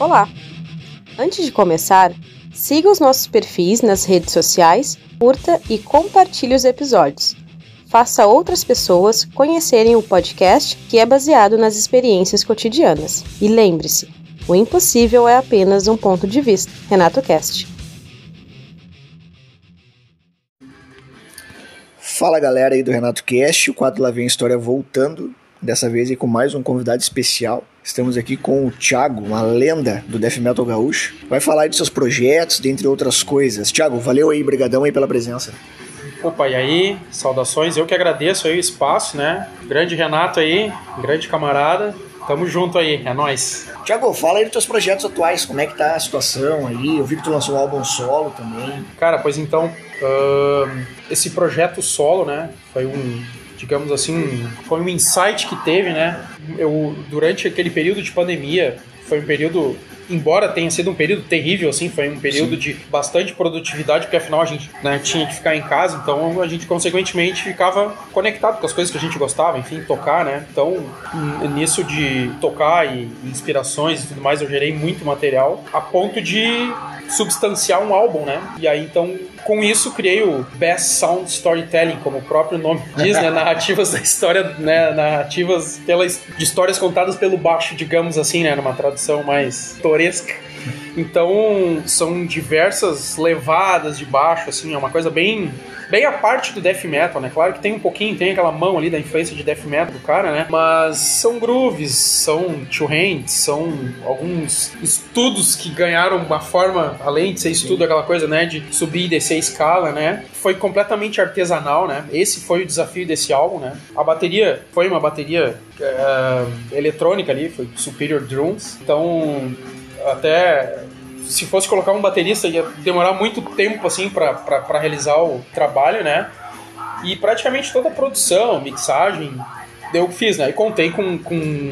Olá! Antes de começar, siga os nossos perfis nas redes sociais, curta e compartilhe os episódios. Faça outras pessoas conhecerem o podcast que é baseado nas experiências cotidianas. E lembre-se, o impossível é apenas um ponto de vista. Renato Cast. Fala galera aí do Renato Cast, o quadro Lá Vem História voltando, dessa vez com mais um convidado especial. Estamos aqui com o Thiago, uma lenda do Death Metal Gaúcho. Vai falar de seus projetos, dentre outras coisas. Thiago, valeu aí, brigadão aí pela presença. Opa, e aí? Saudações. Eu que agradeço aí o espaço, né? Grande Renato aí, grande camarada. Tamo junto aí, é nóis. Tiago, fala aí dos teus projetos atuais, como é que tá a situação aí? Eu vi que tu lançou um álbum solo também. Cara, pois então, uh, esse projeto solo, né, foi um, digamos assim, foi um insight que teve, né? Eu, durante aquele período de pandemia, foi um período embora tenha sido um período terrível, assim, foi um período Sim. de bastante produtividade, porque afinal a gente né, tinha que ficar em casa, então a gente consequentemente ficava conectado com as coisas que a gente gostava, enfim, tocar, né? Então, nisso de tocar e inspirações e tudo mais, eu gerei muito material a ponto de substanciar um álbum, né? E aí então com isso criei o Best Sound Storytelling, como o próprio nome diz, né? Narrativas da história, né? Narrativas pelas, de histórias contadas pelo baixo, digamos assim, né? Numa tradução mais toresca. Então são diversas levadas de baixo, assim, é uma coisa bem bem a parte do death metal, né? Claro que tem um pouquinho, tem aquela mão ali da influência de death metal do cara, né? Mas são grooves, são two hands, são alguns estudos que ganharam uma forma, além de ser estudo, aquela coisa, né? De subir e descer a escala, né? Foi completamente artesanal, né? Esse foi o desafio desse álbum, né? A bateria foi uma bateria uh, eletrônica ali, foi Superior Drums. Então, até se fosse colocar um baterista ia demorar muito tempo assim para realizar o trabalho, né? E praticamente toda a produção, mixagem, eu fiz, né? E contei com, com,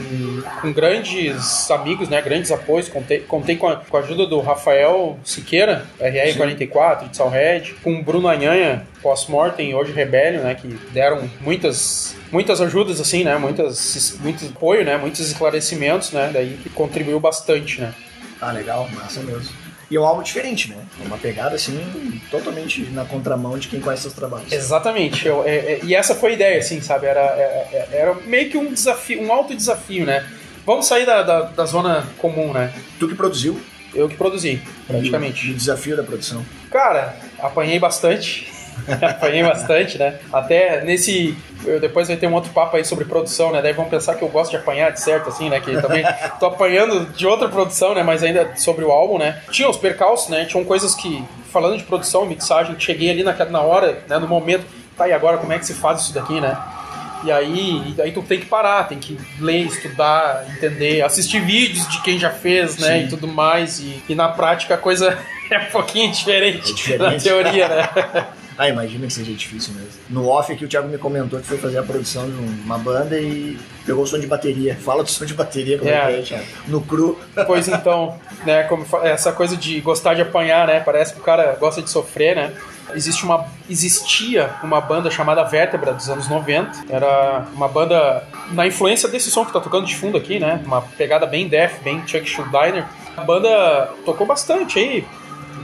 com grandes amigos, né? Grandes apoios. Contei, contei com, a, com a ajuda do Rafael Siqueira, RR44, de Salred, com o Bruno Anhanha, pós-mortem, hoje Rebellion, né? Que deram muitas muitas ajudas, assim, né? Muitas, muito apoio, né? Muitos esclarecimentos, né? Daí que contribuiu bastante, né? Ah, legal, massa mesmo. E é um álbum diferente, né? É uma pegada, assim, totalmente na contramão de quem conhece seus trabalhos. Exatamente. Eu, é, é, e essa foi a ideia, assim, sabe? Era, é, é, era meio que um desafio, um alto desafio, né? Vamos sair da, da, da, zona comum, né? Tu que produziu? Eu que produzi, praticamente. E o desafio da produção? Cara, apanhei bastante. Apanhei bastante, né? Até nesse. Depois vai ter um outro papo aí sobre produção, né? Daí vão pensar que eu gosto de apanhar, de certo, assim, né? Que também tô apanhando de outra produção, né? Mas ainda sobre o álbum, né? Tinha os percalços, né? Tinham coisas que, falando de produção, mixagem, cheguei ali na, na hora, né? No momento, tá, e agora como é que se faz isso daqui, né? E aí, e aí tu tem que parar, tem que ler, estudar, entender, assistir vídeos de quem já fez, né? Sim. E tudo mais. E, e na prática a coisa é um pouquinho diferente, é diferente. na teoria, né? Ah, imagina que seja difícil mesmo. No off aqui o Thiago me comentou que foi fazer a produção de uma banda e pegou o som de bateria. Fala do som de bateria, como é, é que é, Thiago? No cru. Pois então, né, como essa coisa de gostar de apanhar, né? Parece que o cara gosta de sofrer, né? Existe uma, existia uma banda chamada Vértebra dos anos 90. Era uma banda na influência desse som que tá tocando de fundo aqui, né? Uma pegada bem death, bem Chuck Schuldiner. A banda tocou bastante aí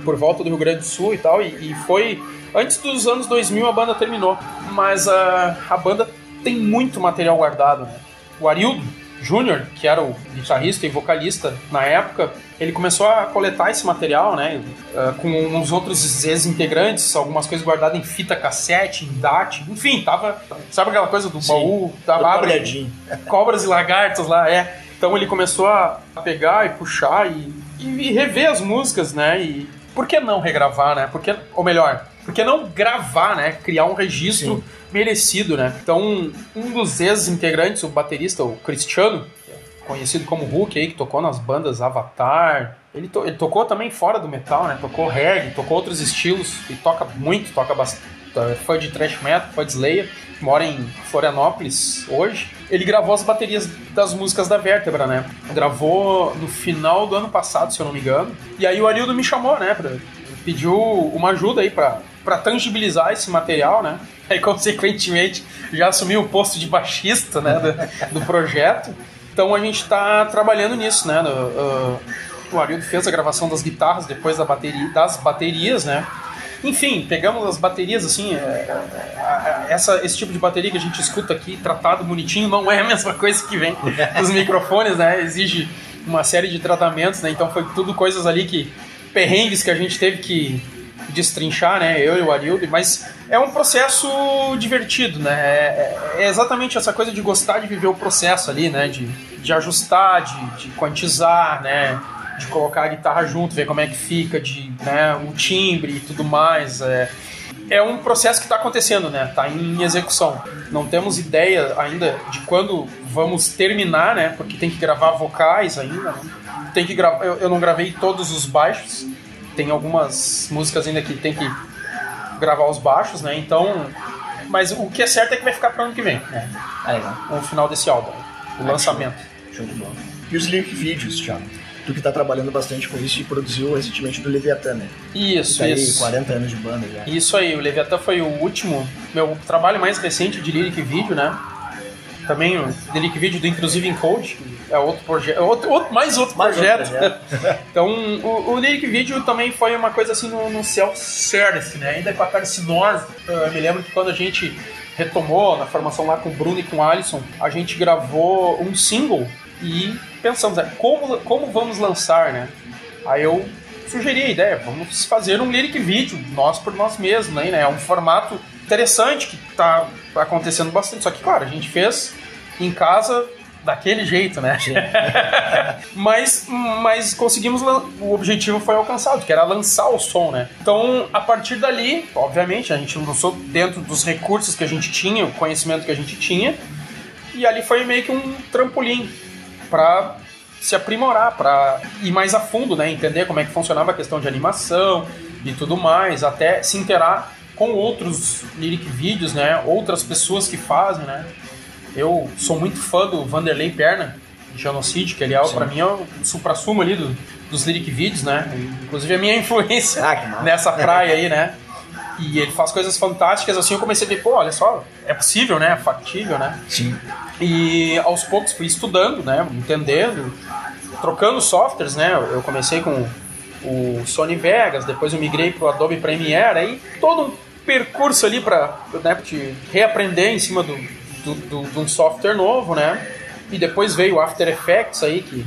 por volta do Rio Grande do Sul e tal, e, e foi Antes dos anos 2000 a banda terminou, mas a, a banda tem muito material guardado. Né? O Arildo Júnior, que era o guitarrista e vocalista na época, ele começou a coletar esse material, né, uh, com uns outros ex-integrantes, algumas coisas guardadas em fita cassete, em DAT, enfim, tava, sabe aquela coisa do Sim, baú, tava abre, cobras e lagartas lá, é. Então ele começou a pegar e puxar e, e, rever as músicas, né, e por que não regravar, né, porque, ou melhor, por que não gravar, né? Criar um registro Sim. merecido, né? Então, um dos ex-integrantes, o baterista, o Cristiano, conhecido como Hulk aí, que tocou nas bandas Avatar. Ele, to ele, tocou também fora do metal, né? Tocou reggae, tocou outros estilos e toca muito, toca bastante. É foi de thrash metal, foi de Slayer, mora em Florianópolis hoje. Ele gravou as baterias das músicas da Vértebra, né? Gravou no final do ano passado, se eu não me engano. E aí o Arildo me chamou, né? Pra, pediu uma ajuda aí pra para tangibilizar esse material, né? E consequentemente já assumiu o posto de baixista, né, do, do projeto. Então a gente está trabalhando nisso, né? No, uh, o Arildo fez a gravação das guitarras depois da bateria, das baterias, né? Enfim, pegamos as baterias assim, é, essa, esse tipo de bateria que a gente escuta aqui, tratado bonitinho, não é a mesma coisa que vem dos microfones, né? Exige uma série de tratamentos, né? Então foi tudo coisas ali que perrengues que a gente teve que destrinchar, né? Eu e o Arildo, mas é um processo divertido, né? É, é, exatamente essa coisa de gostar de viver o processo ali, né? De, de ajustar, de, de quantizar, né? De colocar a guitarra junto, ver como é que fica, de né, o timbre e tudo mais. É, é um processo que está acontecendo, né? Está em execução. Não temos ideia ainda de quando vamos terminar, né? Porque tem que gravar vocais ainda. Né? Tem que gravar. Eu, eu não gravei todos os baixos. Tem algumas músicas ainda que tem que gravar os baixos, né? Então, mas o que é certo é que vai ficar para ano que vem, né? Ah, legal. O final desse álbum, o Ah, lançamento. Show de bola. E os lyric vídeos, Thiago? Tu que tá trabalhando bastante com isso e produziu recentemente do Leviathan, né? Isso, Tá aí, isso. 40 anos de banda já. Isso aí, o Leviathan foi o último, meu trabalho mais recente de lyric vídeo, né? Também o lyric vídeo do Inclusive Encode, que é outro projeto, outro, outro- mais outro Mais outro projeto. projeto. então, o, o lyric vídeo também foi uma coisa assim no, no self-service, né? Ainda com a carcinose. Eu me lembro que quando a gente retomou na formação lá com o Bruno e com o Alisson, a gente gravou um single e pensamos, né, como, como vamos lançar, né? Aí eu sugeri a ideia, vamos fazer um lyric vídeo, nós por nós mesmos, né? É um formato interessante que tá acontecendo bastante. Só que, claro, a gente fez em casa daquele jeito, né? mas, mas conseguimos, o objetivo foi alcançado, que era lançar o som, né? Então, a partir dali, obviamente, a gente lançou dentro dos recursos que a gente tinha, o conhecimento que a gente tinha, e ali foi meio que um trampolim para se aprimorar, para ir mais a fundo, né? Entender como é que funcionava a questão de animação e tudo mais, até se interar com outros lyric vídeos, né? Outras pessoas que fazem, né? Eu sou muito fã do Vanderlei Perna, de Genocide, que ele é, pra mim, é o supra-sumo ali do- dos lyric vídeos, né? Inclusive a minha influência Ah, nessa praia aí, né? E ele faz coisas fantásticas, assim, eu comecei a ver, pô, olha só, é possível, né? É factível, né? Sim. E aos poucos fui estudando, né? Entendendo, trocando softwares, né? Eu comecei com o Sony Vegas, depois eu migrei pro Adobe Premiere, aí todo um percurso ali para né, te reaprender em cima do, do, do- de um software novo, né? E depois veio o After Effects aí, que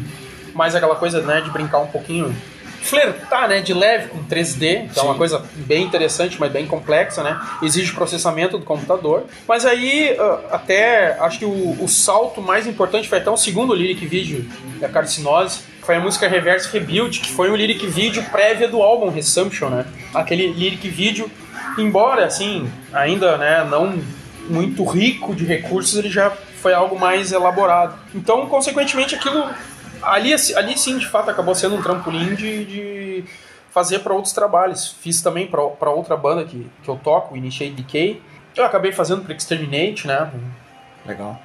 mais aquela coisa, né, de brincar um pouquinho, flertar, né, de leve com 3D, que é uma coisa bem interessante, mas bem complexa, né? Exige processamento do computador. Mas aí, ah, até, acho que o, o salto mais importante foi até o segundo lyric vídeo da Carcinose, foi a música Reverse Rebuild, que foi um lyric vídeo prévia do álbum Resumption, né? Aquele lyric vídeo, embora, assim, ainda, né, não muito rico de recursos, ele já foi algo mais elaborado. Então, consequentemente, aquilo ali, ali sim, de fato, acabou sendo um trampolim de, de fazer para outros trabalhos. Fiz também para outra banda que, que eu toco, Initiate Decay. Eu acabei fazendo para Exterminate, né? Legal.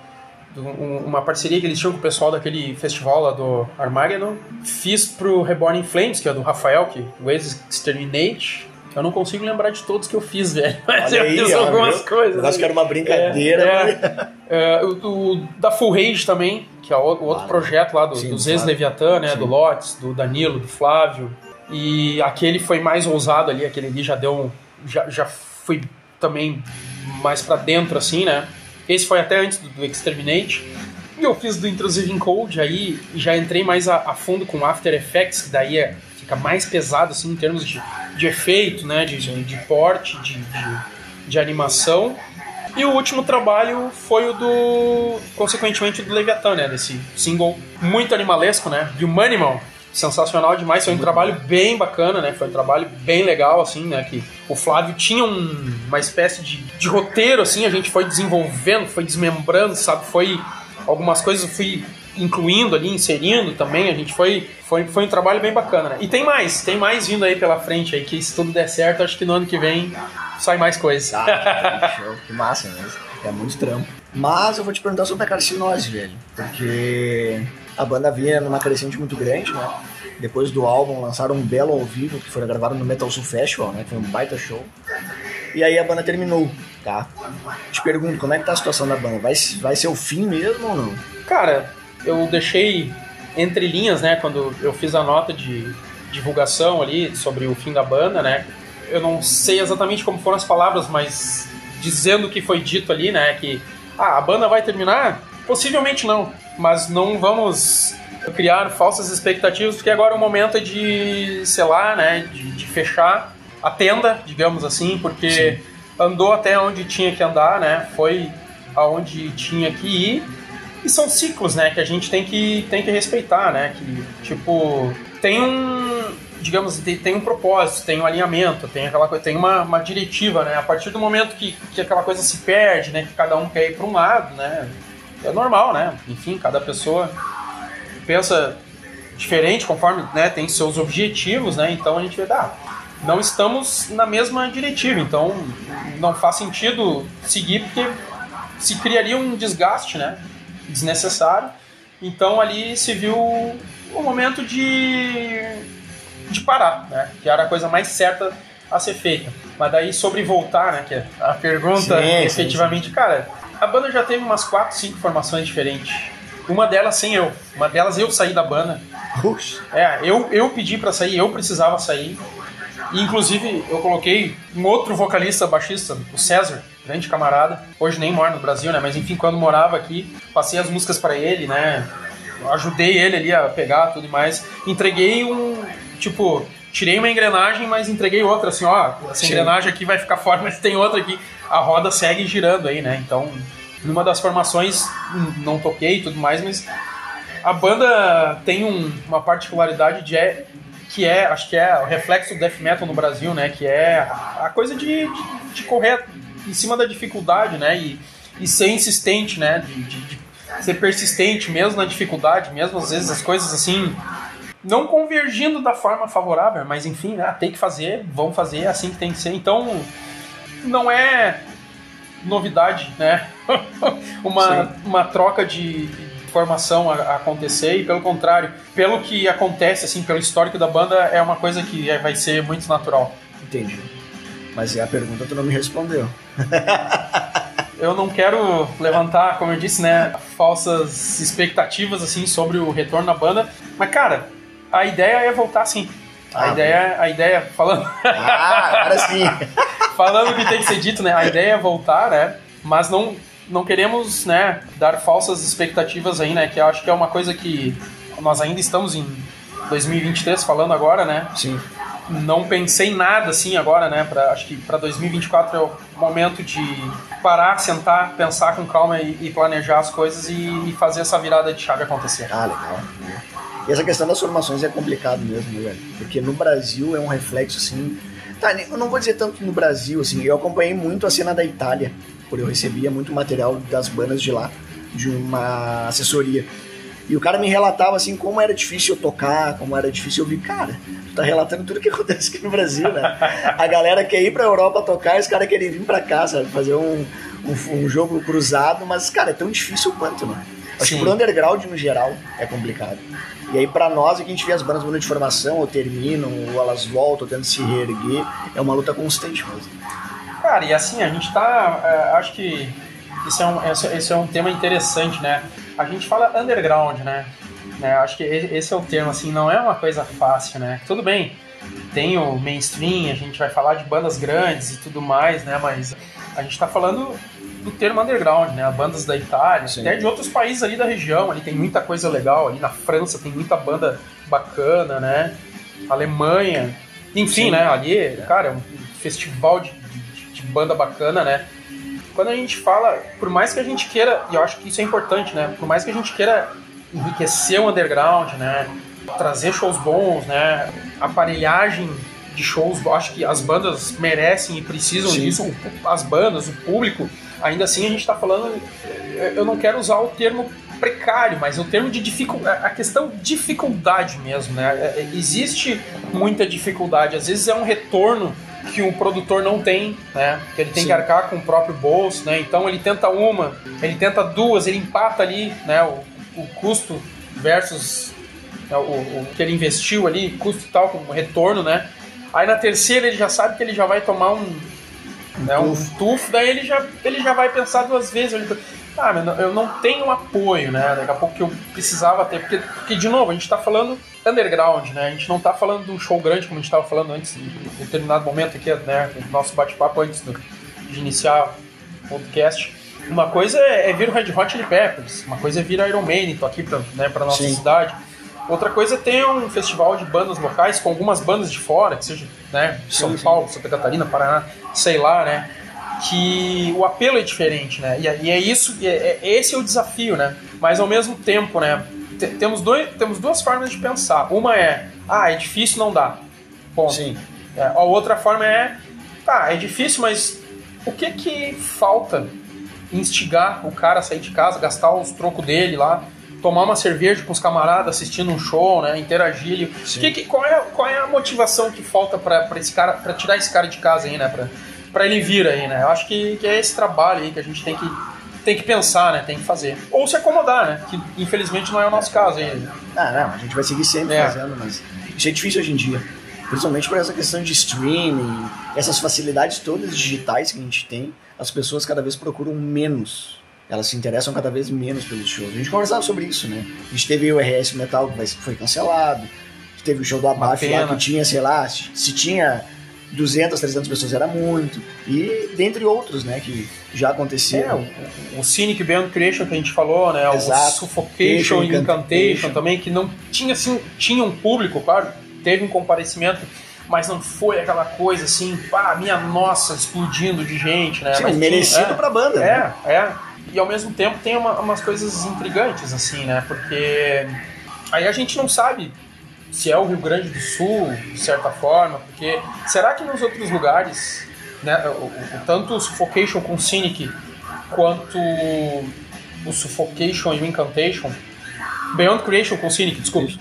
um- uma parceria que eles tinham com o pessoal daquele festival lá do Armageddon. Fiz pro Reborn in Flames, que é do Rafael, que o Ex-Exterminate. Eu não consigo lembrar de todos que eu fiz, velho. Mas Olha eu aí, fiz algumas coisas. Eu acho que era uma brincadeira. É, mas- É, o, o da Full Rage também, que é o, o outro Claro. projeto lá do, Sim, dos ex-Leviatã, né? Sim. Do Lotes, do Danilo, do Flávio. E aquele foi mais ousado ali, aquele ali já deu um. Já, já fui também mais pra dentro, assim, né? Esse foi até antes do, do Exterminate. E eu fiz do Intrusive Encode aí e já entrei mais a, a fundo com After Effects, que daí é, fica mais pesado, assim, em termos de, de efeito, né? De, de, de porte, de, de, de animação. E o último trabalho foi o do. consequentemente, do Leviathan, né? Desse single muito animalesco, né? De um Animal. Sensacional demais, foi um trabalho bem bacana, né? Foi um trabalho bem legal, assim, né? Que o Flávio tinha um- uma espécie de, de roteiro, assim, a gente foi desenvolvendo, foi desmembrando, sabe? Foi. Algumas coisas eu fui incluindo ali, inserindo também, a gente foi, foi, foi um trabalho bem bacana, né? E tem mais, tem mais vindo aí pela frente aí, que se tudo der certo, acho que no ano que vem sai mais coisa. Ah, que show, que massa mesmo. É muito trampo. Mas eu vou te perguntar sobre a carcinose, velho. Porque a banda vinha numa crescente muito grande, né? Depois do álbum, lançaram um belo ao vivo, que foi gravado no Metal Soul Festival, né? Que foi um baita show. E aí a banda terminou, tá? Te pergunto, como é que tá a situação da banda? Vai, vai ser o fim mesmo ou não? Cara, eu deixei entre linhas, né, quando eu fiz a nota de divulgação ali sobre o fim da banda, né, eu não sei exatamente como foram as palavras, mas dizendo o que foi dito ali, né, que ah, a banda vai terminar? Possivelmente não, mas não vamos criar falsas expectativas, porque agora o momento é de, sei lá, né, de, de fechar a tenda, digamos assim, porque Sim. andou até onde tinha que andar, né, foi aonde tinha que ir, e são ciclos, né, que a gente tem que, tem que respeitar, né, que, tipo, tem um, digamos, tem um propósito, tem um alinhamento, tem aquela coisa, tem uma, uma diretiva, né, a partir do momento que, que aquela coisa se perde, né, que cada um quer ir para um lado, né, é normal, né, enfim, cada pessoa pensa diferente conforme, né, tem seus objetivos, né, então a gente vê, ah, não estamos na mesma diretiva, então não faz sentido seguir porque se criaria um desgaste, né? Desnecessário. Então ali se viu o momento de, de parar, né? Que era a coisa mais certa a ser feita. Mas daí sobre voltar, né? Que é a pergunta sim, efetivamente, sim, sim. cara, a banda já teve umas 4, 5 formações diferentes. Uma delas sem eu. Uma delas eu saí da banda. Puxa. É, eu, eu pedi para sair, eu precisava sair. E, inclusive, eu coloquei um outro vocalista baixista, o César, grande camarada. Hoje nem mora no Brasil, né? Mas enfim, quando morava aqui, passei as músicas para ele, né? Ajudei ele ali a pegar tudo mais. Entreguei um. Tipo, tirei uma engrenagem, mas entreguei outra, assim, ó. Essa engrenagem aqui vai ficar fora, mas tem outra aqui. A roda segue girando aí, né? Então, numa das formações, não toquei e tudo mais, mas a banda tem um, uma particularidade de, é, que é, acho que é o reflexo do death metal no Brasil, né? Que é a coisa de, de, de correr em cima da dificuldade, né? E, e ser insistente, né? De, de, de, ser persistente mesmo na dificuldade, mesmo às vezes as coisas assim não convergindo da forma favorável, mas enfim, né? tem que fazer, vão fazer, é assim que tem que ser. Então, não é novidade, né? uma, uma troca de, formação a, acontecer e pelo contrário, pelo que acontece assim, pelo histórico da banda, é uma coisa que é, vai ser muito natural. Entendi. Mas é a pergunta tu não me respondeu. eu não quero levantar, como eu disse, né, falsas expectativas assim sobre o retorno da banda, mas cara, a ideia é voltar sim. A ah, ideia, a ideia falando. Ah, agora sim. falando o que tem que ser dito, né? A ideia é voltar, né? Mas não não queremos, né, dar falsas expectativas aí, né, que eu acho que é uma coisa que nós ainda estamos em 2023 falando agora, né? Sim. Não pensei em nada assim agora, né? Pra, acho que para 2024 é o momento de parar, sentar, pensar com calma e, e planejar as coisas e, e, fazer essa virada de chave acontecer. Ah, legal. E essa questão das formações é complicado mesmo, né, velho? Porque no Brasil é um reflexo assim. Tá, eu não vou dizer tanto no Brasil, assim, eu acompanhei muito a cena da Itália eu recebia muito material das bandas de lá, de uma assessoria. E o cara me relatava assim como era difícil eu tocar, como era difícil eu ouvir. Cara, tu tá relatando tudo que acontece aqui no Brasil, né? A galera quer ir pra Europa tocar, os caras querem vir pra cá, sabe? Fazer um, um, um, jogo cruzado, mas, cara, é tão difícil quanto, né? Acho Sim. que pro underground no geral é complicado. E aí, para nós, aqui a gente vê as bandas mudando de formação, ou terminam, ou elas voltam, tentando se reerguer, é uma luta constante mesmo. Cara, e assim, a gente tá. É, acho que esse é, um, esse é um tema interessante, né? A gente fala underground, né? né? Acho que esse é o termo, assim, não é uma coisa fácil, né? Tudo bem, tem o mainstream, a gente vai falar de bandas grandes e tudo mais, né? Mas a gente tá falando do termo underground, né? Bandas da Itália, Sim. até de outros países ali da região, ali tem muita coisa legal, ali na França tem muita banda bacana, né? Alemanha, enfim, Sim. né? Ali, cara, é um festival de banda bacana, né? Quando a gente fala, por mais que a gente queira, e eu acho que isso é importante, né? Por mais que a gente queira enriquecer o underground, né? Trazer shows bons, né? Aparelhagem de shows, acho que as bandas merecem e precisam Sim. disso, as bandas, o público. Ainda assim, a gente está falando. Eu não quero usar o termo precário, mas o termo de dificuldade, a questão dificuldade mesmo, né? É, é, existe muita dificuldade, às vezes é um retorno que o produtor não tem, né? Que ele tem Sim. que arcar com o próprio bolso, né? Então ele tenta uma, ele tenta duas, ele empata ali, né? O, o custo versus né, o, o, que ele investiu ali, custo tal com retorno, né? Aí na terceira ele já sabe que ele já vai tomar um, um, né, um tufo, daí ele já, ele já vai pensar duas vezes. Ah, mas eu não tenho apoio, né? Daqui a pouco que eu precisava ter. Porque, porque de novo, a gente tá falando underground, né? A gente não tá falando de um show grande como a gente tava falando antes, em determinado momento aqui, né? No nosso bate-papo antes do, de iniciar o podcast. Uma coisa é, é vir o Red Hot Chili Peppers, uma coisa é vir Iron Maiden, tô aqui pra, né, pra nossa Sim. cidade. Outra coisa é ter um festival de bandas locais com algumas bandas de fora, que seja né, São Paulo, Santa Catarina, Paraná, sei lá, né? Que o apelo é diferente, né? E, é, é isso, é, é, esse é o desafio, né? Mas ao mesmo tempo, né? Temos, dois, temos duas formas de pensar. Uma é, ah, é difícil, não dá. Ponto. Sim. É, a outra forma é, tá, é difícil, mas o que que falta instigar o cara a sair de casa, gastar os trocos dele lá, tomar uma cerveja com os camaradas assistindo um show, né? Interagir. Que, que, qual, é, qual é a motivação que falta para esse cara, para tirar esse cara de casa aí, né? Pra, pra ele vir aí, né? Eu acho que, que é esse trabalho aí que a gente tem que, tem que pensar, né? Tem que fazer. Ou se acomodar, né? Que infelizmente não é o nosso caso ainda. Ah, não, a gente vai seguir sempre é. fazendo, mas isso é difícil hoje em dia. Principalmente por essa questão de streaming, essas facilidades todas digitais que a gente tem, as pessoas cada vez procuram menos elas se interessam cada vez menos pelos shows. A gente conversava sobre isso, né? A gente teve o RS Metal que foi cancelado, teve o show do Abaf lá que tinha, sei lá, se tinha 200, 300 pessoas era muito, e dentre outros, né, que já aconteceram. É, o, o Cynic Beyond Creation que a gente falou, né, Exato. o Suffocation e Incantation também, que não tinha, assim, tinha um público, claro, teve um comparecimento, mas não foi aquela coisa assim, pá, minha nossa, explodindo de gente, né? Sim, mas merecido tinha, é, pra banda. É, né? é e ao mesmo tempo tem uma, umas coisas intrigantes, assim, né? Porque aí a gente não sabe se é o Rio Grande do Sul, de certa forma, porque será que nos outros lugares, né, tanto o Suffocation com Cynic quanto o Suffocation e o Incantation, Beyond Creation com Cynic, desculpe,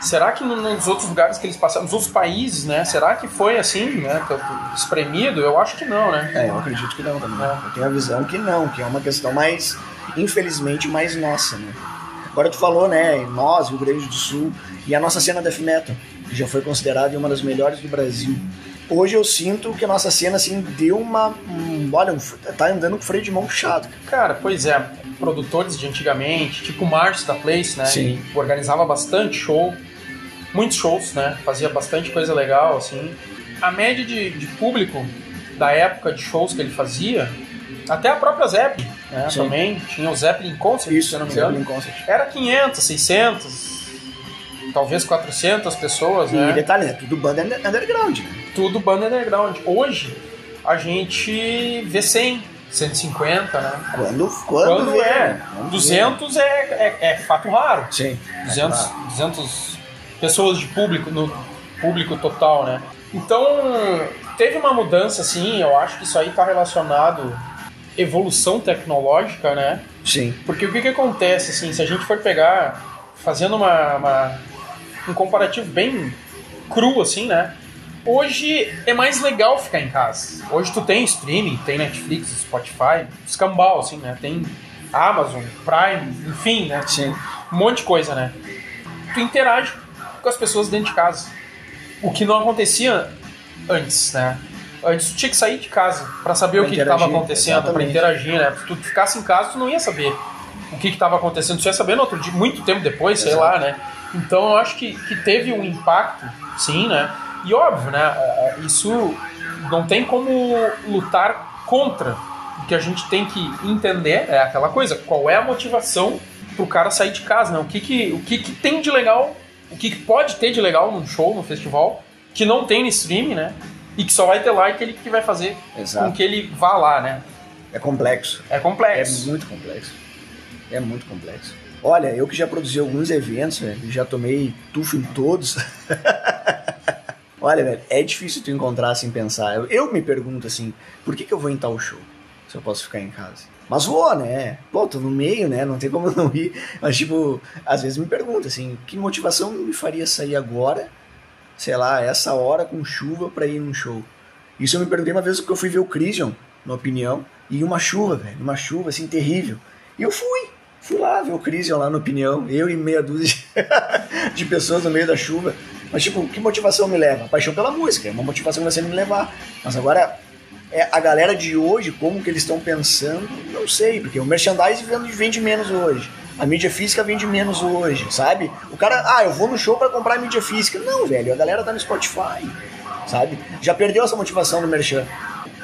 Será que nos outros lugares que eles passaram, nos outros países, né? Será que foi assim, né? Espremido? Eu acho que não, né? É, eu acredito que não também. É. Eu tenho a visão que não, que é uma questão mais, infelizmente, mais nossa, né? Agora tu falou, né? Nós, Rio Grande do Sul, e a nossa cena death metal, que já foi considerada uma das melhores do Brasil. Hoje eu sinto que a nossa cena, assim, deu uma. Um, olha, um, tá andando com freio de mão puxado. Cara, pois é. Produtores de antigamente, tipo o Márcio da Place, né? Sim. Organizava bastante show muitos shows, né? Fazia bastante coisa legal, assim. A média de, de público da época de shows que ele fazia, até a própria Zeppelin, né? Também tinha o Zeppelin Concert, Isso, se eu não me engano. Concert. Era 500, 600, talvez 400 pessoas, e né? E detalhe, é tudo banda underground, né? Tudo banda underground. Hoje, a gente vê 100, 150, né? Quando, quando, quando vê, é. Quando 200 é, é, é, fato raro. Sim. 200, é 200 pessoas de público, no público total, né? Então, teve uma mudança, assim, eu acho que isso aí está relacionado evolução tecnológica, né? Sim. Porque o que, que acontece, assim, se a gente for pegar, fazendo uma, uma, um comparativo bem cru, assim, né? Hoje é mais legal ficar em casa. Hoje tu tem streaming, tem Netflix, Spotify, escambau, assim, né? Tem Amazon, Prime, enfim, né? Sim. Um monte de coisa, né? Tu interage com as pessoas dentro de casa. O que não acontecia antes, né? Antes tu tinha que sair de casa para saber pra o que estava acontecendo, para interagir, né? Se tu ficasse em casa, tu não ia saber o que estava acontecendo. Tu ia saber no outro dia, muito tempo depois, Exato. sei lá, né? Então eu acho que, que teve um impacto, sim, né? E óbvio, né? Isso não tem como lutar contra. O que a gente tem que entender é aquela coisa, qual é a motivação pro cara sair de casa, né? O que que, o que, que tem de legal o que pode ter de legal num show, no festival, que não tem no streaming, né? E que só vai ter lá aquele que vai fazer Exato. com que ele vá lá, né? É complexo. É complexo. É muito complexo. É muito complexo. Olha, eu que já produzi alguns eventos, velho, já tomei tufo em todos. Olha, velho, é difícil tu encontrar sem pensar. Eu, eu, me pergunto assim, por que, que eu vou em tal show se eu posso ficar em casa? Mas vou, né? Pô, tô no meio, né? Não tem como não ir. Mas, tipo, às vezes me pergunta, assim, que motivação me faria sair agora, sei lá, essa hora com chuva para ir num show? Isso eu me perguntei uma vez que eu fui ver o Crisium, na opinião, e uma chuva, velho, uma chuva, assim, terrível. E eu fui, fui lá ver o Crisium lá na opinião, eu e meia dúzia de pessoas no meio da chuva. Mas, tipo, que motivação me leva? Paixão pela música, é uma motivação que vai sempre me levar. Mas agora, É, a galera de hoje, como que eles estão pensando, não sei, porque o merchandising vende menos hoje. A mídia física vende menos hoje, sabe? O cara, ah, eu vou no show para comprar mídia física. Não, velho, a galera tá no Spotify, sabe? Já perdeu essa motivação no merchan.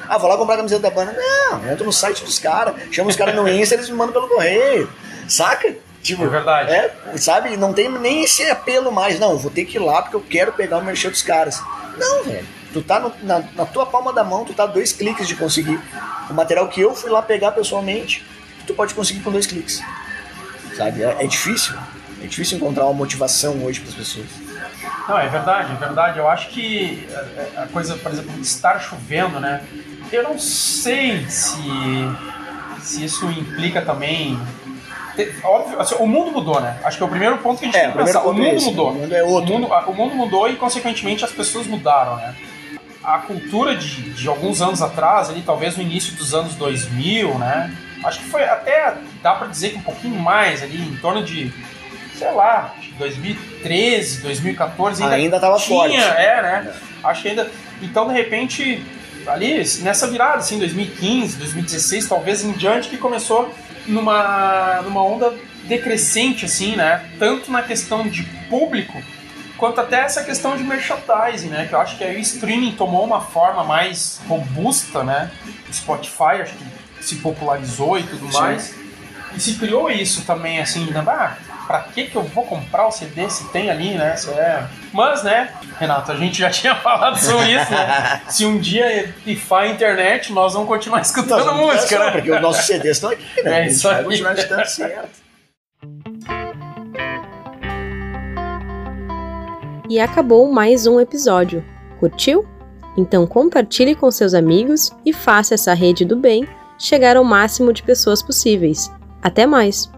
Ah, vou lá comprar a camiseta da banda. Não, entro no site dos caras, chamo os caras no Insta, eles me mandam pelo correio. Saca? Tipo, é verdade. É, sabe? Não tem nem esse apelo mais. Não, vou ter que ir lá porque eu quero pegar o merchan dos caras. Não, velho. Tu tá no, na, na, tua palma da mão, tu tá dois cliques de conseguir. O material que eu fui lá pegar pessoalmente, tu pode conseguir com dois cliques sabe? É, é difícil. É difícil encontrar uma motivação hoje para as pessoas. Não, é verdade, é verdade. Eu acho que a coisa, por exemplo, de estar chovendo, né? Eu não sei se, se isso implica também. Óbvio, assim, o mundo mudou, né? Acho que é o primeiro ponto que a gente é, tem que pensar. O mundo é esse, mudou. O mundo é outro. O mundo, o mundo mudou e, consequentemente, as pessoas mudaram, né? A cultura de, de alguns anos atrás, ali, talvez no início dos anos 2000, né? Acho que foi até, dá para dizer que um pouquinho mais ali, em torno de, sei lá, 2013, 2014. Ainda, ainda tava tinha, forte. É, né? É. Acho que ainda. Então, de repente, ali, nessa virada, assim, 2015, 2016, talvez em diante, que começou numa, numa onda decrescente, assim, né? Tanto na questão de público, quanto até essa questão de merchandising, né? Que eu acho que aí o streaming tomou uma forma mais robusta, né? O Spotify, acho que se popularizou e tudo Sim. mais. E se criou isso também, assim, né? Ah, pra que que eu vou comprar o CD se tem ali, né? É... Mas, né, Renato, a gente já tinha falado sobre isso, né? Se um dia pifar a internet, nós vamos continuar escutando vamos música, né? Porque os nossos CDs estão aqui, né? É isso aí. vai continuar escutando certo. E acabou mais um episódio. Curtiu? Então compartilhe com seus amigos e faça essa rede do bem chegar ao máximo de pessoas possíveis. Até mais!